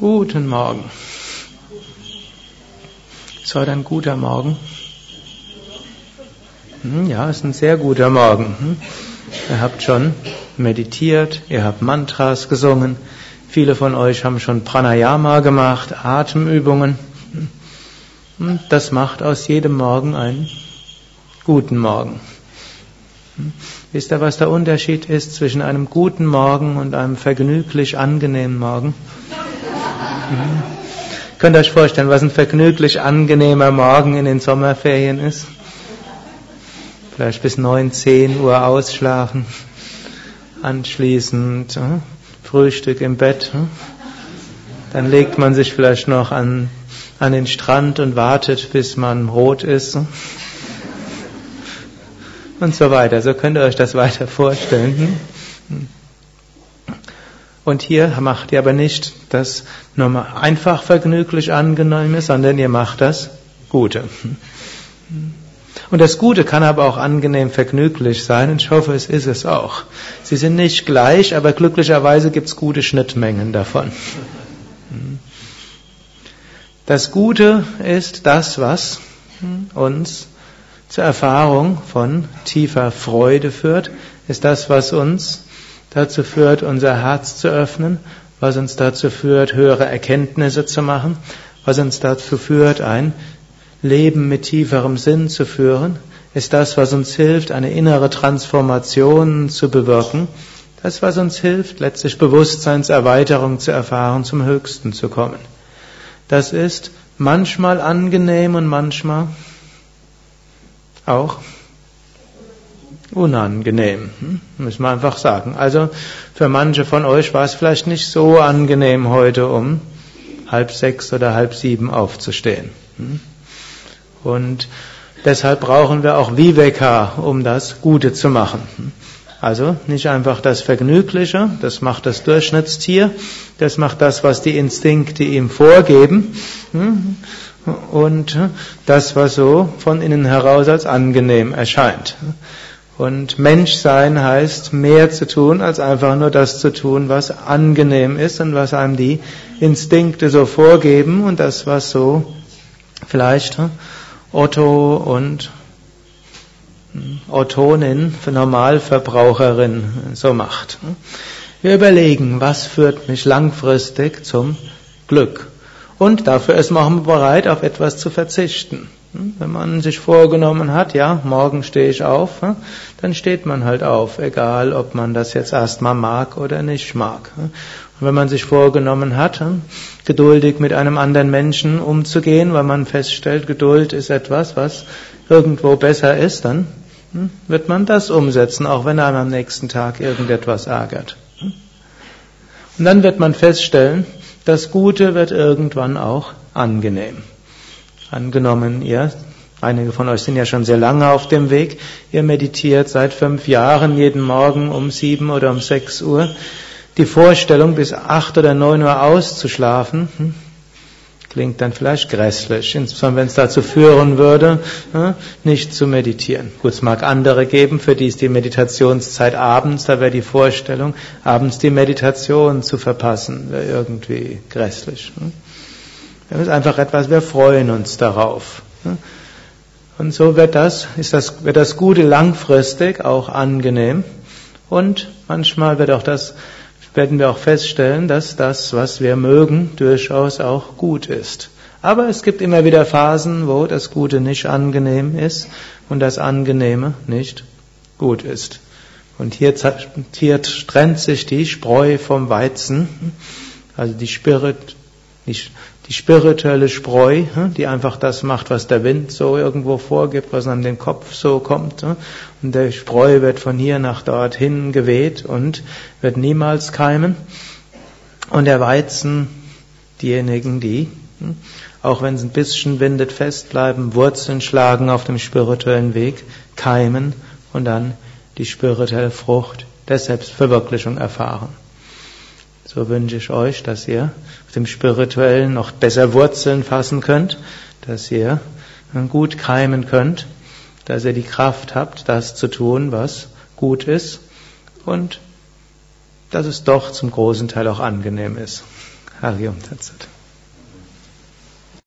Guten Morgen. Ist heute ein guter Morgen? Hm, ja, ist ein sehr guter Morgen. Hm? Ihr habt schon meditiert, ihr habt Mantras gesungen, viele von euch haben schon Pranayama gemacht, Atemübungen. Hm? Das macht aus jedem Morgen einen guten Morgen. Wisst ihr, was der Unterschied ist zwischen einem guten Morgen und einem vergnüglich angenehmen Morgen? Mhm. Könnt ihr euch vorstellen, was ein vergnüglich angenehmer Morgen in den Sommerferien ist? Vielleicht bis 9, 10 Uhr ausschlafen, anschließend äh, Frühstück im Bett. Äh. Dann legt man sich vielleicht noch an, an den Strand und wartet, bis man rot ist. Äh. Und so weiter. So könnt ihr euch das weiter vorstellen. Hm? Und hier macht ihr aber nicht das nur einfach vergnüglich angenehme, sondern ihr macht das Gute. Und das Gute kann aber auch angenehm vergnüglich sein und ich hoffe, es ist es auch. Sie sind nicht gleich, aber glücklicherweise gibt es gute Schnittmengen davon. Das Gute ist das, was uns zur Erfahrung von tiefer Freude führt, ist das, was uns dazu führt, unser Herz zu öffnen, was uns dazu führt, höhere Erkenntnisse zu machen, was uns dazu führt, ein Leben mit tieferem Sinn zu führen, ist das, was uns hilft, eine innere Transformation zu bewirken, das, was uns hilft, letztlich Bewusstseinserweiterung zu erfahren, zum Höchsten zu kommen. Das ist manchmal angenehm und manchmal auch unangenehm, hm? müssen wir einfach sagen. Also für manche von euch war es vielleicht nicht so angenehm, heute um halb sechs oder halb sieben aufzustehen. Hm? Und deshalb brauchen wir auch Viveka, um das Gute zu machen. Hm? Also nicht einfach das Vergnügliche, das macht das Durchschnittstier, das macht das, was die Instinkte ihm vorgeben und das, was so von innen heraus als angenehm erscheint. Und Menschsein heißt mehr zu tun, als einfach nur das zu tun, was angenehm ist und was einem die Instinkte so vorgeben und das, was so vielleicht hm, Otto und hm, Ottonin für Normalverbraucherin so macht. Wir überlegen, was führt mich langfristig zum Glück? Und dafür ist man auch bereit, auf etwas zu verzichten. Hm? Wenn man sich vorgenommen hat, ja, morgen stehe ich auf, hm? dann steht man halt auf, egal ob man das jetzt erstmal mag oder nicht mag. Hm? Und wenn man sich vorgenommen hat, geduldig mit einem anderen Menschen umzugehen, weil man feststellt, Geduld ist etwas, was irgendwo besser ist, dann wird man das umsetzen, auch wenn einem am nächsten Tag irgendetwas ärgert. Und dann wird man feststellen, das Gute wird irgendwann auch angenehm. Angenommen, ihr, einige von euch sind ja schon sehr lange auf dem Weg, ihr meditiert seit fünf Jahren jeden Morgen um sieben oder um sechs Uhr. Die Vorstellung, bis acht oder neun Uhr auszuschlafen, hm, klingt dann vielleicht grässlich, insbesondere wenn es dazu führen würde, hm, nicht zu meditieren. Gut, es mag andere geben, für die ist die Meditationszeit abends, da wäre die Vorstellung, abends die Meditation zu verpassen, wäre irgendwie grässlich. Das ist einfach etwas, wir freuen uns darauf. Und so wird das, ist das, wird das Gute langfristig auch angenehm. Und manchmal wird auch das, werden wir auch feststellen, dass das, was wir mögen, durchaus auch gut ist. Aber es gibt immer wieder Phasen, wo das Gute nicht angenehm ist und das Angenehme nicht gut ist. Und hier, hier trennt sich die Spreu vom Weizen, also die Spirit, die, die spirituelle Spreu, hm, die einfach das macht, was der Wind so irgendwo vorgibt, was an den Kopf so kommt. Hm. Und der Spreu wird von hier nach dorthin geweht und wird niemals keimen. Und der Weizen, diejenigen, die, hm, auch wenn es ein bisschen windet, festbleiben, Wurzeln schlagen auf dem spirituellen Weg, keimen und dann die spirituelle Frucht der Selbstverwirklichung erfahren. So wünsche ich euch, dass ihr auf dem Spirituellen noch besser Wurzeln fassen könnt, dass ihr gut keimen könnt, dass ihr die Kraft habt, das zu tun, was gut ist und dass es doch zum großen Teil auch angenehm ist. Harium Tatsat.